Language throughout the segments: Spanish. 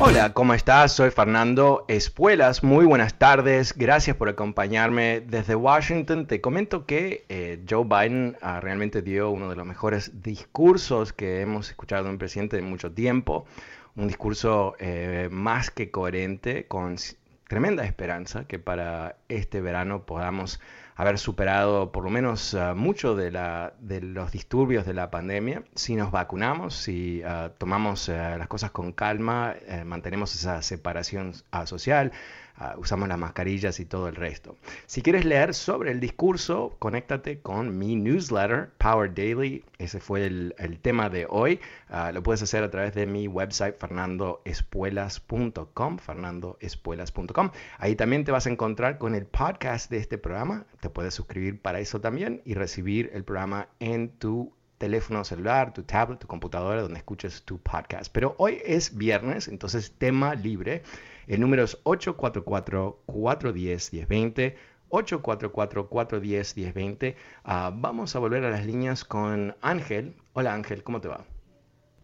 Hola, ¿cómo estás? Soy Fernando Espuelas. Muy buenas tardes. Gracias por acompañarme desde Washington. Te comento que eh, Joe Biden ah, realmente dio uno de los mejores discursos que hemos escuchado de un presidente en mucho tiempo. Un discurso eh, más que coherente, con tremenda esperanza que para este verano podamos haber superado por lo menos uh, mucho de, la, de, los disturbios de la pandemia. Si nos vacunamos, si uh, tomamos uh, las cosas con calma, eh, mantenemos esa separación social, Uh, usamos las mascarillas y todo el resto. Si quieres leer sobre el discurso, conéctate con mi newsletter, Power Daily. Ese fue el, el tema de hoy. Uh, lo puedes hacer a través de mi website, fernandoespuelas.com, fernandoespuelas.com. Ahí también te vas a encontrar con el podcast de este programa. Te puedes suscribir para eso también y recibir el programa en tu teléfono celular, tu tablet, tu computadora, donde escuches tu podcast. Pero hoy es viernes, entonces tema libre. El número es 844-410-1020. 844-410-1020. Uh, vamos a volver a las líneas con Ángel. Hola Ángel, ¿cómo te va?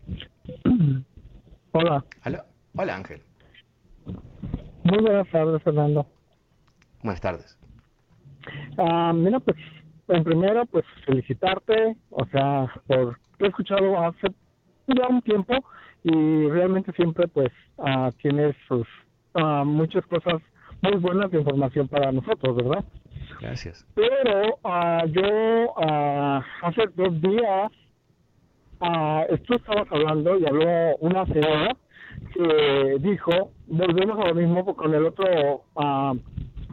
Hola. Hola, Hola Ángel. Muy buenas tardes, Fernando. Buenas tardes. Uh, mira, pues, en primero, pues felicitarte, o sea, por he escuchado hace ya un tiempo y realmente siempre, pues, uh, tienes sus uh, muchas cosas muy buenas de información para nosotros, ¿verdad? Gracias. Pero uh, yo uh, hace dos días, tú estabas hablando y habló una señora que dijo, volvemos a lo mismo con el otro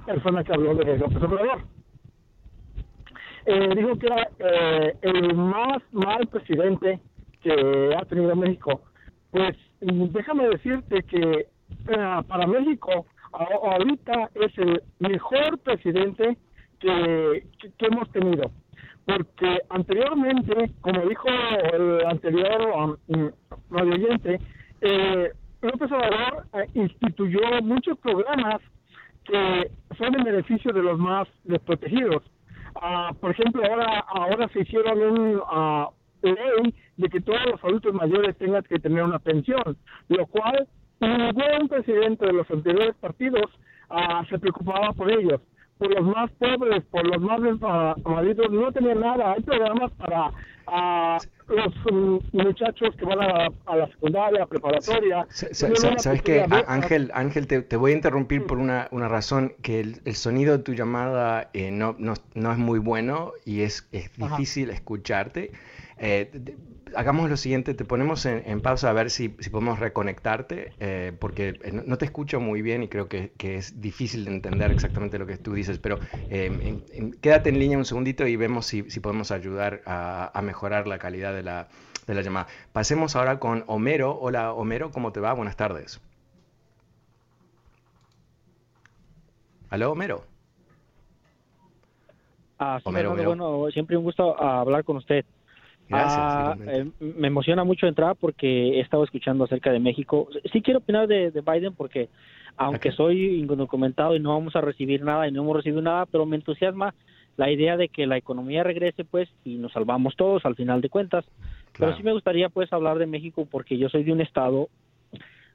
persona que habló de López Obrador. Eh, dijo que era eh, el más mal presidente que ha tenido México. Pues déjame decirte que uh, para México ahorita es el mejor presidente que, que, hemos tenido. Porque anteriormente, como dijo el anterior um, oyente, eh, López Obrador eh, instituyó muchos programas que son en beneficio de los más desprotegidos. Uh, por ejemplo, ahora ahora se hicieron un uh, ley de que todos los adultos mayores tengan que tener una pensión, lo cual ningún presidente de los anteriores partidos uh, se preocupaba por ellos. Por los más pobres, por los más desvalidos, no tenía nada. Hay programas para uh, los um, muchachos que van a, a, la secundaria, preparatoria. ¿Sabes qué, Ángel? Ángel, te, te, voy a interrumpir por una, una razón, que el, el, sonido de tu llamada eh, no, no, no, es muy bueno y es, es difícil Ajá. escucharte. Eh, hagamos lo siguiente, te ponemos en, en pausa a ver si, si podemos reconectarte, eh, porque no, no, te escucho muy bien y creo que, que, es difícil de entender exactamente lo que tú dices, pero eh, en, en, quédate en línea un segundito y vemos si, si podemos ayudar a, a, mejorar la calidad de la, de la llamada. Pasemos ahora con Homero. Hola Homero, ¿cómo te va? Buenas tardes. ¿Aló, Homero? Ah, sí, Homero, Homero. Bueno, siempre un gusto hablar con usted. Gracias, ah, eh, me emociona mucho entrar porque he estado escuchando acerca de México. Sí quiero opinar de, de Biden porque aunque okay. soy indocumentado y no vamos a recibir nada y no hemos recibido nada, pero me entusiasma la idea de que la economía regrese pues y nos salvamos todos al final de cuentas. Claro. Pero sí me gustaría pues hablar de México porque yo soy de un estado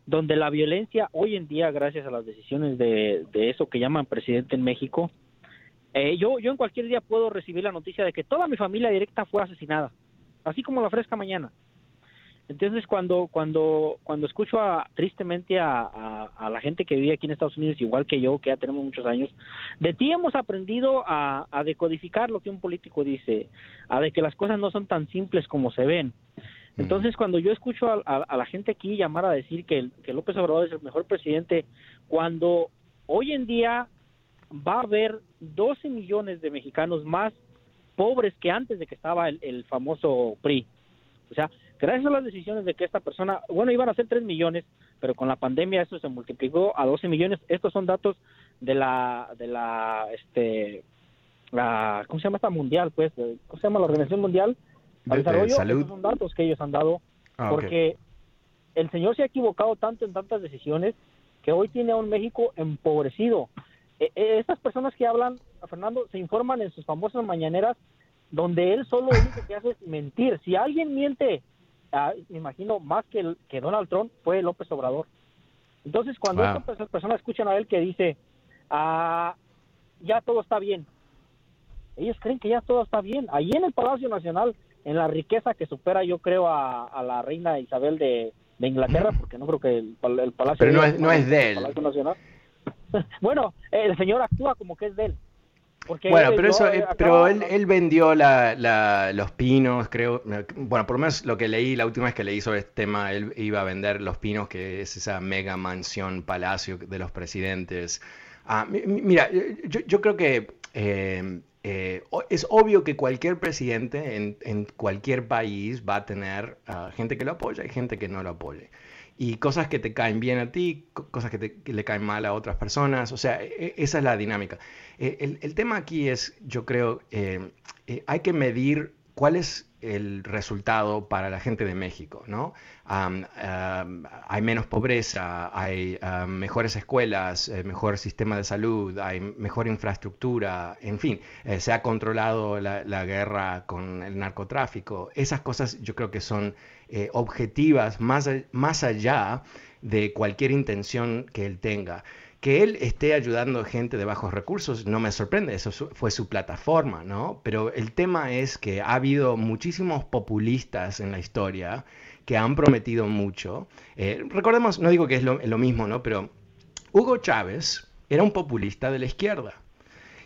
donde la violencia hoy en día, gracias a las decisiones de, eso que llaman presidente en México, eh, yo, yo en cualquier día puedo recibir la noticia de que toda mi familia directa fue asesinada, así como la fresca mañana. Entonces, cuando cuando cuando escucho a, tristemente a, la gente que vive aquí en Estados Unidos, igual que yo, que ya tenemos muchos años, de ti hemos aprendido a, decodificar lo que un político dice, a de que las cosas no son tan simples como se ven. Entonces, cuando yo escucho a, la gente aquí llamar a decir que, que López Obrador es el mejor presidente, cuando hoy en día va a haber 12 millones de mexicanos más pobres que antes de que estaba el, el famoso PRI. O sea, Gracias a las decisiones de que esta persona, bueno, iban a ser 3 millones, pero con la pandemia eso se multiplicó a 12 millones. Estos son datos de la, de la, este, la, ¿cómo se llama esta mundial? Pues, ¿cómo se llama la Organización Mundial? De, desarrollo. salud. Estos son datos que ellos han dado, ah, porque el señor se ha equivocado tanto en tantas decisiones que hoy tiene a un México empobrecido. E, e, estas personas que hablan, Fernando, se informan en sus famosas mañaneras donde él solo lo único que hace es mentir. Si alguien miente me imagino, más que, que Donald Trump, fue López Obrador. Entonces, cuando estas personas escuchan a él que dice, ah, ya todo está bien, ellos creen que ya todo está bien. Ahí en el Palacio Nacional, en la riqueza que supera, yo creo, a, la reina Isabel de, Inglaterra, porque no creo que el, Palacio... Pero no es, no es de él. Nacional. bueno, el señor actúa como que es de él bueno, pero eso, eh, pero él, él vendió la, los pinos, creo. Bueno, por lo menos lo que leí, la última vez que leí sobre este tema, él iba a vender los pinos, que es esa mega mansión, palacio de los presidentes. Ah, mira, yo, yo, creo que eh, eh, es obvio que cualquier presidente en, en cualquier país va a tener ah, gente que lo apoya y gente que no lo apoye y cosas que te caen bien a ti, cosas que, te, le caen mal a otras personas, o sea, e, e, esa es la dinámica. Eh, el, tema aquí es, yo creo, eh, eh, hay que medir cuál es el resultado para la gente de México, ¿no? hay menos pobreza, hay mejores escuelas, mejor sistema de salud, hay mejor infraestructura, en fin, se ha controlado la, la, guerra con el narcotráfico. Esas cosas yo creo que son eh, objetivas más, más allá de cualquier intención que él tenga. Que él esté ayudando a gente de bajos recursos no me sorprende, eso fue su plataforma, ¿no? Pero el tema es que ha habido muchísimos populistas en la historia que han prometido mucho. Eh, recordemos, no digo que es lo, lo mismo, ¿no? Pero Hugo Chávez era un populista de la izquierda.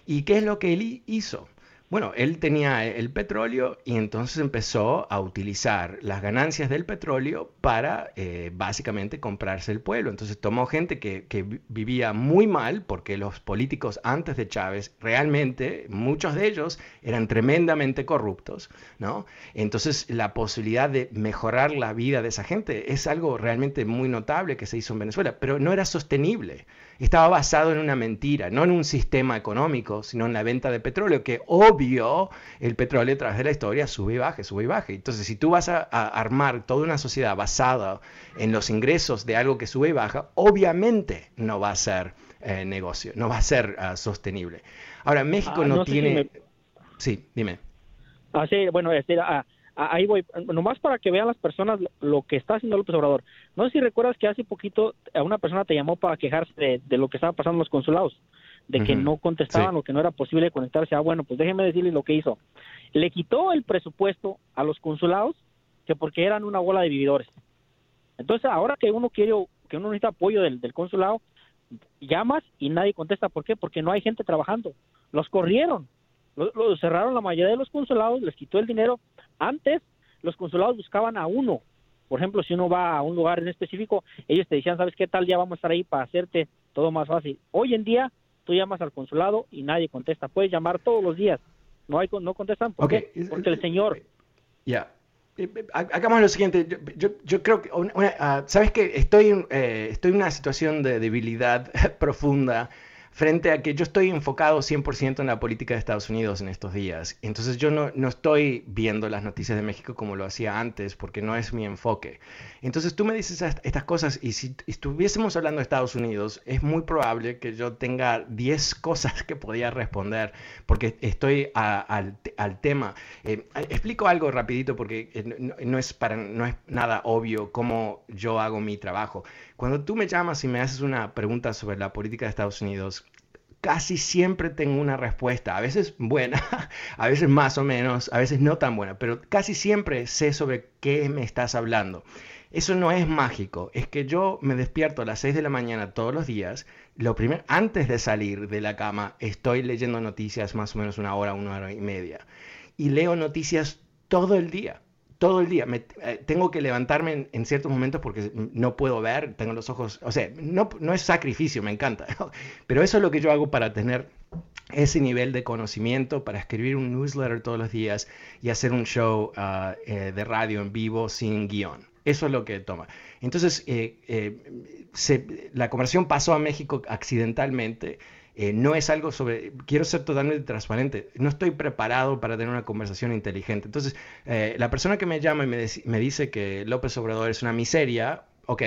¿Y qué es lo que él hizo? Bueno, él tenía el petróleo y entonces empezó a utilizar las ganancias del petróleo para eh, básicamente comprarse el pueblo. Entonces tomó gente que, vivía muy mal porque los políticos antes de Chávez realmente, muchos de ellos eran tremendamente corruptos, ¿no? Entonces la posibilidad de mejorar la vida de esa gente es algo realmente muy notable que se hizo en Venezuela, pero no era sostenible estaba basado en una mentira, no en un sistema económico, sino en la venta de petróleo, que obvio el petróleo a través de la historia sube y baja, sube y baja. Entonces, si tú vas a, armar toda una sociedad basada en los ingresos de algo que sube y baja, obviamente no va a ser eh, negocio, no va a ser ah, sostenible. Ahora, México ah, no, tiene... Sí, dime. Ah, sí, bueno, este, ah, ahí voy, nomás para que vean las personas lo que está haciendo López Obrador. No sé si recuerdas que hace poquito a una persona te llamó para quejarse de, lo que estaba pasando en los consulados, de que no contestaban o que no era posible conectarse. Ah, bueno, pues déjeme decirle lo que hizo. Le quitó el presupuesto a los consulados que porque eran una bola de vividores. Entonces, ahora que uno quiere, que uno necesita apoyo del, consulado, llamas y nadie contesta. ¿Por qué? Porque no hay gente trabajando. Los corrieron. Los, cerraron la mayoría de los consulados, les quitó el dinero antes los consulados buscaban a uno. Por ejemplo, si uno va a un lugar en específico, ellos te decían, ¿sabes qué tal? Ya vamos a estar ahí para hacerte todo más fácil. Hoy en día, tú llamas al consulado y nadie contesta. Puedes llamar todos los días. No hay no contestan. ¿Por qué? Porque el señor... Ya. Eh, eh, hagamos lo siguiente, yo, creo que, ah, sabes que estoy, eh, estoy en una situación de debilidad profunda frente a que yo estoy enfocado 100% en la política de Estados Unidos en estos días. Entonces yo no, no, estoy viendo las noticias de México como lo hacía antes, porque no es mi enfoque. Entonces tú me dices estas cosas y si estuviésemos hablando de Estados Unidos, es muy probable que yo tenga 10 cosas que podía responder, porque estoy al, al, tema. Eh, explico algo rapidito, porque eh, no, es para, no es nada obvio cómo yo hago mi trabajo. Cuando tú me llamas y me haces una pregunta sobre la política de Estados Unidos, casi siempre tengo una respuesta, a veces buena, a veces más o menos, a veces no tan buena, pero casi siempre sé sobre qué me estás hablando. Eso no es mágico, es que yo me despierto a las 6 de la mañana todos los días, lo primero, antes de salir de la cama, estoy leyendo noticias más o menos una hora, una hora y media, y leo noticias todo el día todo el día. Me, eh, tengo que levantarme en, ciertos momentos porque no puedo ver, tengo los ojos, o sea, no, no es sacrificio, me encanta, pero eso es lo que yo hago para tener ese nivel de conocimiento, para escribir un newsletter todos los días y hacer un show eh, de radio en vivo sin guion. Eso es lo que toma. Entonces, eh, la conversación pasó a México accidentalmente eh, no es algo sobre, quiero ser totalmente transparente, no estoy preparado para tener una conversación inteligente. Entonces, eh, la persona que me llama y me, me, dice que López Obrador es una miseria, ok,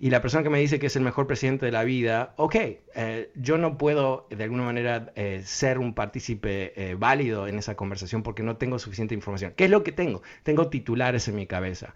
y la persona que me dice que es el mejor presidente de la vida, ok, eh, yo no puedo de alguna manera eh, ser un partícipe eh, válido en esa conversación porque no tengo suficiente información. ¿Qué es lo que tengo? Tengo titulares en mi cabeza.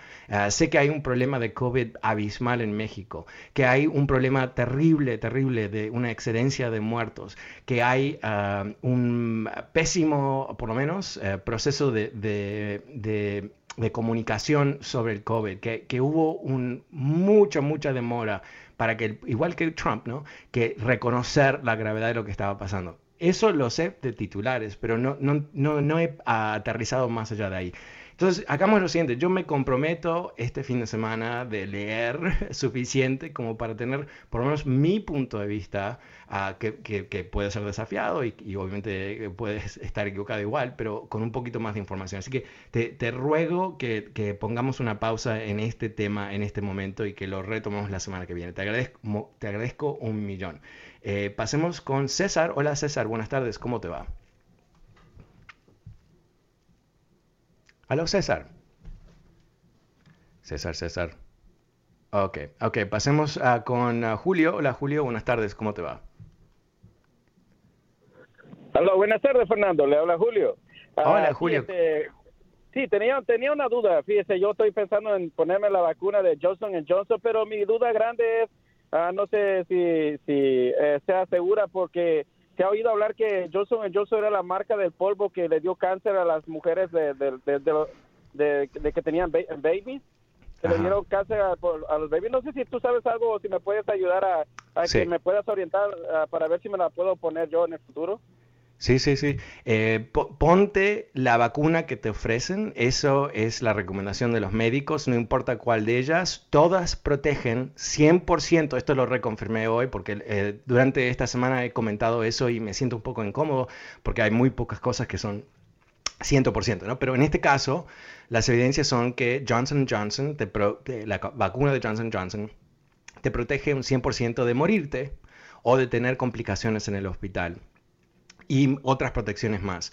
sé que hay un problema de COVID abismal en México, que hay un problema terrible, terrible de una excedencia de muertos, que hay ah, un pésimo, por lo menos, proceso de, de de comunicación sobre el COVID, que, que hubo un, mucha, mucha demora para que, igual que Trump, ¿no? que reconocer la gravedad de lo que estaba pasando. Eso lo sé de titulares, pero no, no, no, no he aterrizado más allá de ahí. Entonces, hagamos lo siguiente, yo me comprometo este fin de semana de leer suficiente como para tener por lo menos mi punto de vista, uh, que, puede ser desafiado y, obviamente puedes estar equivocado igual, pero con un poquito más de información. Así que te, ruego que, que, pongamos una pausa en este tema en este momento y que lo retomemos la semana que viene. Te agradezco, te agradezco un millón. Eh, pasemos con César. Hola César, buenas tardes, ¿cómo te va? Aló, César. César, César. Ok, ok, pasemos uh, con uh, Julio. Hola, Julio, buenas tardes, ¿cómo te va? Hola, buenas tardes, Fernando. Le habla Julio. Uh, Hola, Julio. Sí, tenía, tenía una duda. Fíjese, yo estoy pensando en ponerme la vacuna de Johnson Johnson, pero mi duda grande es, no sé si, si eh, sea segura porque se ha oído hablar que Johnson Johnson era la marca del polvo que le dio cáncer a las mujeres de, de, que tenían babies. Se le dieron cáncer a, los babies. No sé si tú sabes algo o si me puedes ayudar a, que me puedas orientar para ver si me la puedo poner yo en el futuro. Sí, sí, sí. Eh, ponte la vacuna que te ofrecen, eso es la recomendación de los médicos, no importa cuál de ellas, todas protegen 100%, esto lo reconfirmé hoy porque eh, durante esta semana he comentado eso y me siento un poco incómodo porque hay muy pocas cosas que son 100%, ¿no? Pero en este caso, las evidencias son que Johnson Johnson, la vacuna de Johnson Johnson, te protege un 100% de morirte o de tener complicaciones en el hospital y otras protecciones más.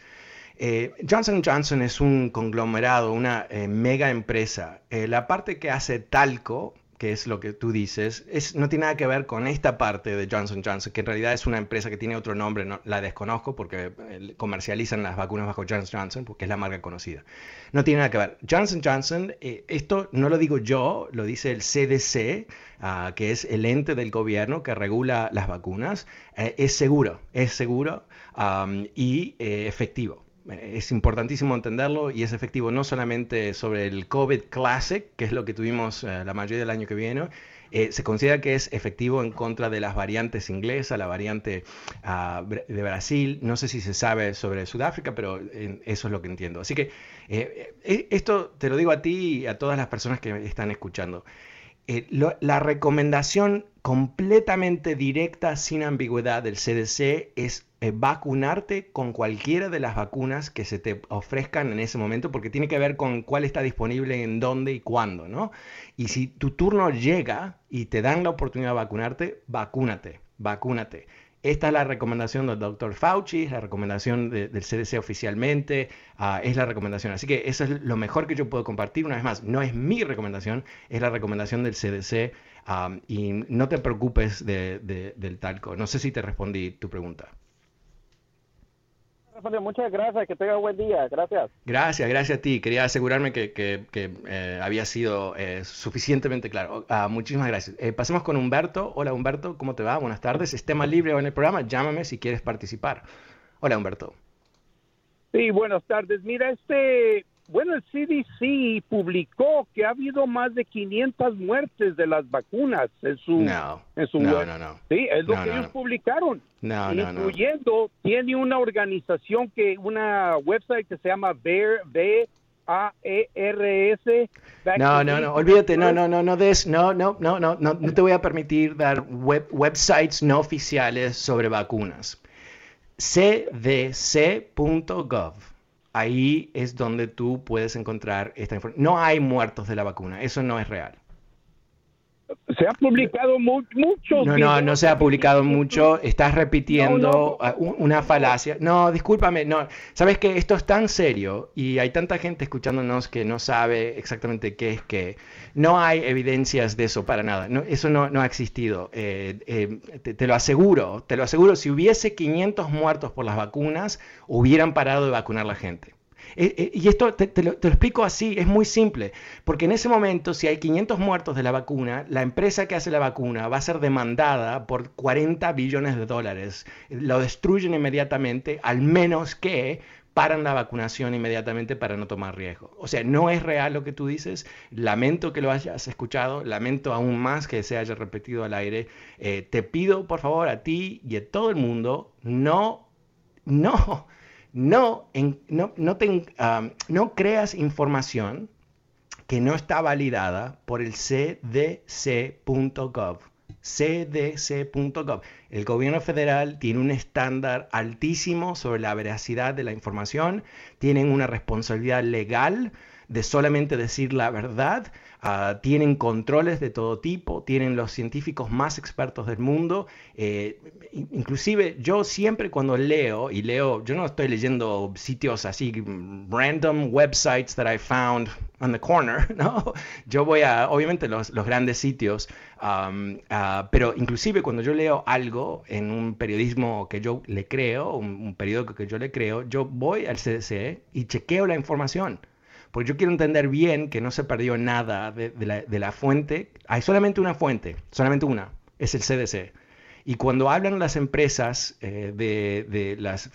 Eh, Johnson Johnson es un conglomerado, una eh, mega empresa. Eh, la parte que hace talco, que es lo que tú dices, es, no tiene nada que ver con esta parte de Johnson Johnson, que en realidad es una empresa que tiene otro nombre, no, la desconozco porque comercializan las vacunas bajo Johnson Johnson, porque es la marca conocida. No tiene nada que ver. Johnson Johnson, esto no lo digo yo, lo dice el CDC, ah, que es el ente del gobierno que regula las vacunas, es seguro, es seguro y eh, efectivo. Es importantísimo entenderlo y es efectivo no solamente sobre el COVID Classic, que es lo que tuvimos eh, la mayoría del año que viene, eh, se considera que es efectivo en contra de las variantes inglesas, la variante ah, de Brasil, no sé si se sabe sobre Sudáfrica, pero eso es lo que entiendo. Así que esto te lo digo a ti y a todas las personas que están escuchando. La recomendación completamente directa, sin ambigüedad del CDC es eh, vacunarte con cualquiera de las vacunas que se te ofrezcan en ese momento, porque tiene que ver con cuál está disponible, en dónde y cuándo, ¿no? Y si tu turno llega y te dan la oportunidad de vacunarte, vacúnate, vacúnate. Esta es la recomendación del doctor Fauci, la recomendación del CDC oficialmente, ah, es la recomendación. Así que eso es lo mejor que yo puedo compartir. Una vez más, no es mi recomendación, es la recomendación del CDC. y no te preocupes del talco. No sé si te respondí tu pregunta Muchas gracias, que tenga buen día. Gracias. Gracias, gracias a ti. Quería asegurarme que, eh, había sido eh, suficientemente claro. Ah, muchísimas gracias. Eh, pasemos con Humberto. Hola Humberto, ¿cómo te va? Buenas tardes. Es tema libre en el programa. Llámame si quieres participar. Hola Humberto. Sí, buenas tardes. Mira, este, bueno, el CDC publicó que ha habido más de 500 muertes de las vacunas en su, no, en su no, No, no. Sí, es lo que ellos publicaron. No, no, incluyendo, tiene una organización que, una website que se llama VAERS. No, no, no, olvídate, no, no, no, no des, no, no, no, no, no, no te voy a permitir dar web, websites no oficiales sobre vacunas. cdc.gov ahí es donde tú puedes encontrar esta información. No hay muertos de la vacuna, eso no es real. Se ha publicado mucho. No, no, no se ha publicado mucho. Estás repitiendo ah, una falacia. No, discúlpame. No, sabes que esto es tan serio y hay tanta gente escuchándonos que no sabe exactamente qué es que no hay evidencias de eso para nada. No, eso no, no ha existido. Eh, eh, te, te, lo aseguro. Te lo aseguro. Si hubiese 500 muertos por las vacunas, hubieran parado de vacunar la gente. Eh, eh, y esto te, lo, explico así, es muy simple, porque en ese momento, si hay 500 muertos de la vacuna, la empresa que hace la vacuna va a ser demandada por 40 billones de dólares. Lo destruyen inmediatamente, al menos que paran la vacunación inmediatamente para no tomar riesgo. O sea, no es real lo que tú dices, lamento que lo hayas escuchado, lamento aún más que se haya repetido al aire. Eh, te pido, por favor, a ti y a todo el mundo, no, no no, no, no, creas información que no está validada por el cdc.gov. cdc.gov. El gobierno federal tiene un estándar altísimo sobre la veracidad de la información, tienen una responsabilidad legal de solamente decir la verdad, ah, tienen controles de todo tipo, tienen los científicos más expertos del mundo. Eh, inclusive yo siempre cuando leo, y leo, yo no estoy leyendo sitios así, random websites that I found on the corner, ¿no? Yo voy a, obviamente, los, los grandes sitios, um, ah, pero inclusive cuando yo leo algo en un periodismo que yo le creo, un, un periódico que yo le creo, yo voy al CDC y chequeo la información. Porque yo quiero entender bien que no se perdió nada de, la, fuente. Hay solamente una fuente, solamente una, es el CDC. Y cuando hablan las empresas eh, de, las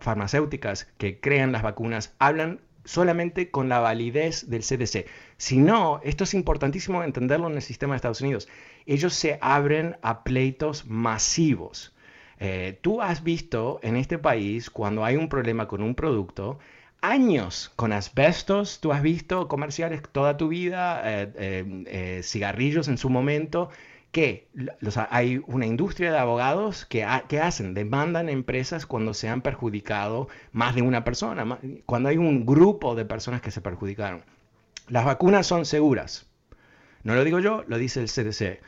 farmacéuticas que crean las vacunas, hablan solamente con la validez del CDC. Si no, esto es importantísimo entenderlo en el sistema de Estados Unidos. Ellos se abren a pleitos masivos. Eh, tú has visto en este país cuando hay un problema con un producto, años con asbestos. Tú has visto comerciales toda tu vida, eh, eh, eh, cigarrillos en su momento, que hay una industria de abogados que, que, hacen, demandan empresas cuando se han perjudicado más de una persona, cuando hay un grupo de personas que se perjudicaron. Las vacunas son seguras. No lo digo yo, lo dice el CDC.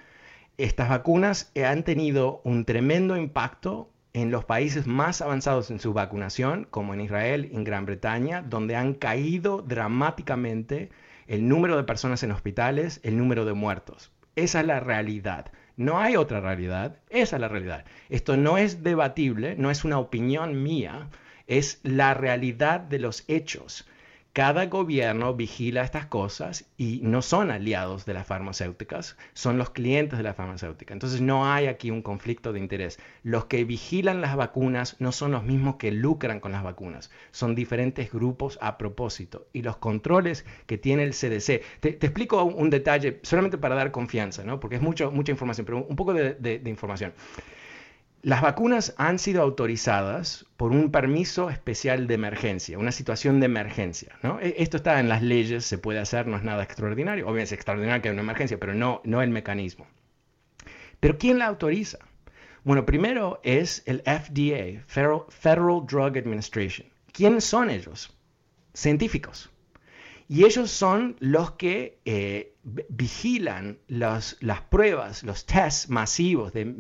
Estas vacunas han tenido un tremendo impacto en los países más avanzados en su vacunación, como en Israel en Gran Bretaña, donde han caído dramáticamente el número de personas en hospitales, el número de muertos. Esa es la realidad. No hay otra realidad, esa es la realidad. Esto no es debatible, no es una opinión mía, es la realidad de los hechos. Cada gobierno vigila estas cosas y no son aliados de las farmacéuticas, son los clientes de la farmacéutica. Entonces no hay aquí un conflicto de interés. Los que vigilan las vacunas no son los mismos que lucran con las vacunas, son diferentes grupos a propósito. Y los controles que tiene el CDC, te, explico un, detalle solamente para dar confianza, ¿no? porque es mucho, mucha información, pero un poco de información. Las vacunas han sido autorizadas por un permiso especial de emergencia, una situación de emergencia. ¿no? E, esto está en las leyes, se puede hacer, no es nada extraordinario. Obviamente es extraordinario que haya una emergencia, pero no, no el mecanismo. Pero ¿quién la autoriza? Bueno, primero es el FDA, Federal, Drug Administration. ¿Quiénes son ellos? Científicos. Y ellos son los que eh, vigilan las pruebas, los tests masivos de,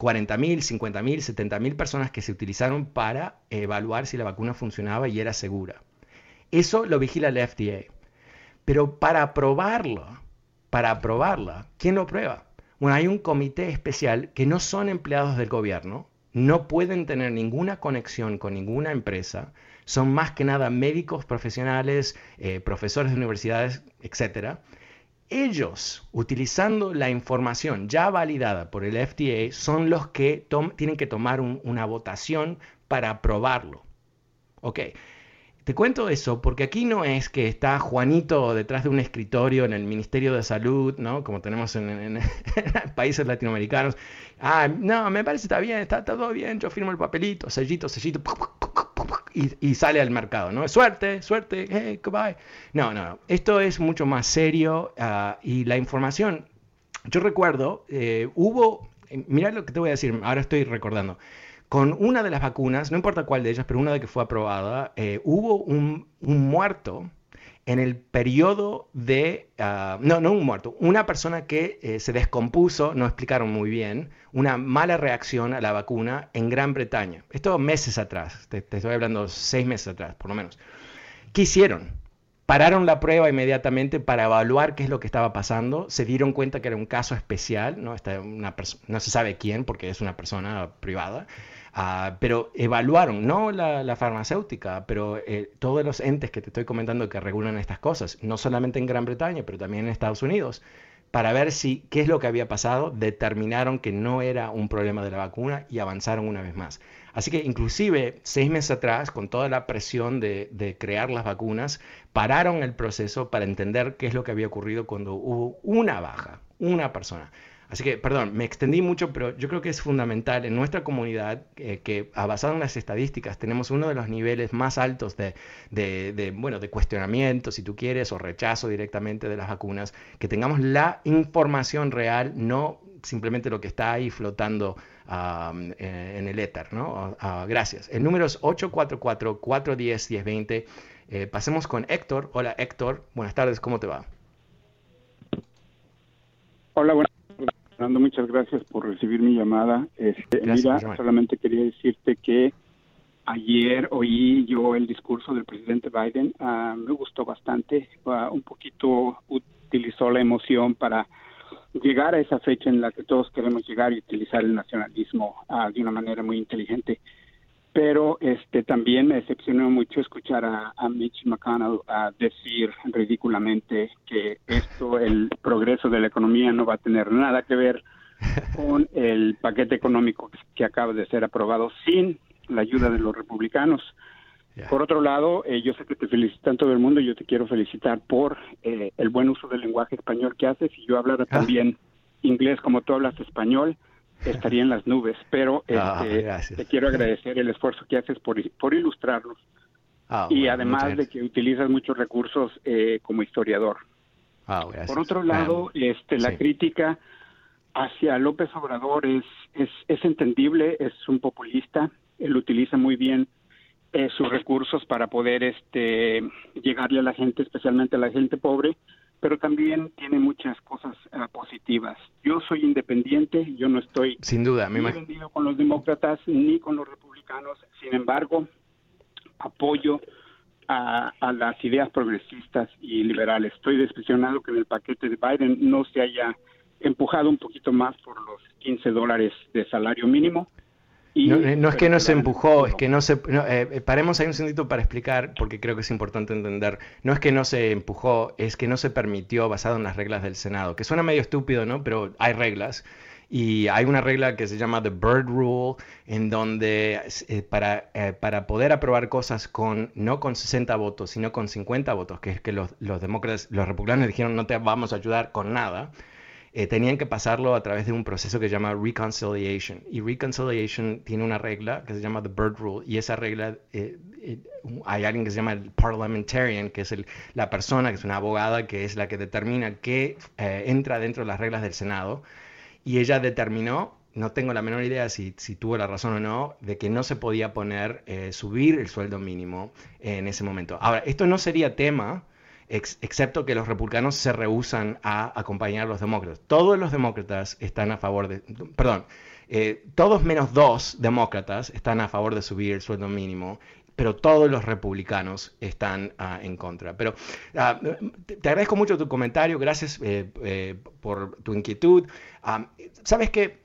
40.000, 50.000, 70.000 personas que se utilizaron para evaluar si la vacuna funcionaba y era segura. Eso lo vigila el FDA. Pero para aprobarlo, para aprobarla, ¿quién lo prueba? Bueno, hay un comité especial que no son empleados del gobierno, no pueden tener ninguna conexión con ninguna empresa, son más que nada médicos profesionales, eh, profesores de universidades, etc. Ellos, utilizando la información ya validada por el FDA, son los que tienen que tomar una votación para aprobarlo. Ok, te cuento eso porque aquí no es que está Juanito detrás de un escritorio en el Ministerio de Salud, ¿no? Como tenemos en, países latinoamericanos. Ah, no, me parece que está bien, está, todo bien, yo firmo el papelito, sellito, sellito, y, sale al mercado, ¿no? Suerte, suerte, hey, goodbye. No, no, esto es mucho más serio ah, y la información, yo recuerdo, eh, hubo, eh, mira lo que te voy a decir, ahora estoy recordando con una de las vacunas, no importa cuál de ellas, pero una de que fue aprobada, eh, hubo un, muerto en el periodo de, ah, no, no un muerto, una persona que eh, se descompuso, no explicaron muy bien, una mala reacción a la vacuna en Gran Bretaña. Esto meses atrás, te, te estoy hablando seis meses atrás, por lo menos. ¿Qué hicieron? Pararon la prueba inmediatamente para evaluar qué es lo que estaba pasando. Se dieron cuenta que era un caso especial, no, una no se sabe quién porque es una persona privada. Ah, pero evaluaron, no la, farmacéutica, pero eh, todos los entes que te estoy comentando que regulan estas cosas, no solamente en Gran Bretaña, pero también en Estados Unidos, para ver si qué es lo que había pasado, determinaron que no era un problema de la vacuna y avanzaron una vez más. Así que inclusive seis meses atrás, con toda la presión de, de, crear las vacunas, pararon el proceso para entender qué es lo que había ocurrido cuando hubo una baja, una persona. Así que, perdón, me extendí mucho, pero yo creo que es fundamental en nuestra comunidad eh, que, basado en las estadísticas, tenemos uno de los niveles más altos de, de, bueno, de cuestionamiento, si tú quieres, o rechazo directamente de las vacunas, que tengamos la información real, no simplemente lo que está ahí flotando eh, en el éter, ¿no? Ah, gracias. El número es 844-410-1020. Eh, pasemos con Héctor. Hola Héctor, buenas tardes, ¿cómo te va? Hola, buenas Fernando, muchas gracias por recibir mi llamada. Este, mira, solamente quería decirte que ayer oí yo el discurso del presidente Biden, ah, me gustó bastante, uh, un poquito utilizó la emoción para llegar a esa fecha en la que todos queremos llegar y utilizar el nacionalismo ah, de una manera muy inteligente pero este también me decepcionó mucho escuchar a, Mitch McConnell a decir ridículamente que esto, el progreso de la economía no va a tener nada que ver con el paquete económico que acaba de ser aprobado sin la ayuda de los republicanos. Por otro lado, eh, yo sé que te felicitan todo el mundo y yo te quiero felicitar por eh, el buen uso del lenguaje español que haces y yo hablara ah. también inglés como tú hablas español estaría en las nubes, pero ah, este, te quiero agradecer el esfuerzo que haces por, por ilustrarnos ah, y además de que utilizas muchos recursos eh, como historiador. Ah, por otro lado, este, la crítica hacia López Obrador es, es, es, entendible, es un populista, él utiliza muy bien eh, sus recursos para poder este, llegarle a la gente, especialmente a la gente pobre, pero también tiene muchas cosas ah, positivas. Yo soy independiente, yo no estoy sin duda ni vendido con los demócratas ni con los republicanos. Sin embargo, apoyo a, las ideas progresistas y liberales. Estoy decepcionado que en el paquete de Biden no se haya empujado un poquito más por los 15 dólares de salario mínimo eh, no, es que no se empujó, es que no se... Eh, eh, paremos ahí un segundito para explicar, porque creo que es importante entender. No es que no se empujó, es que no se permitió basado en las reglas del Senado, que suena medio estúpido, ¿no? Pero hay reglas. Y hay una regla que se llama The Bird Rule, en donde para, para poder aprobar cosas con no con 60 votos, sino con 50 votos, que es que los, los demócratas, los republicanos dijeron no te vamos a ayudar con nada, eh, tenían que pasarlo a través de un proceso que se llama reconciliation. Y reconciliation tiene una regla que se llama the Bird Rule. Y esa regla, eh, eh, hay alguien que se llama el parliamentarian, que es la persona, que es una abogada, que es la que determina qué entra dentro de las reglas del Senado. Y ella determinó no tengo la menor idea si, si, tuvo la razón o no, de que no se podía poner, subir el sueldo mínimo en ese momento. Ahora, esto no sería tema excepto que los republicanos se rehusan a acompañar a los demócratas. Todos los demócratas están a favor de, perdón, eh, todos menos dos demócratas están a favor de subir el sueldo mínimo, pero todos los republicanos están ah, en contra. Pero ah, te, agradezco mucho tu comentario, gracias eh, eh, por tu inquietud. Ah, Sabes que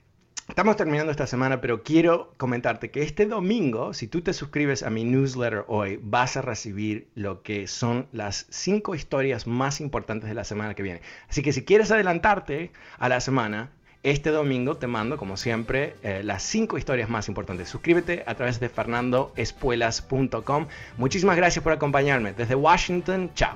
Estamos terminando esta semana, pero quiero comentarte que este domingo, si tú te suscribes a mi newsletter hoy, vas a recibir lo que son las cinco historias más importantes de la semana que viene. Así que si quieres adelantarte a la semana, este domingo te mando, como siempre, eh, las cinco historias más importantes. Suscríbete a través de fernandoespuelas.com. Muchísimas gracias por acompañarme. Desde Washington, chao.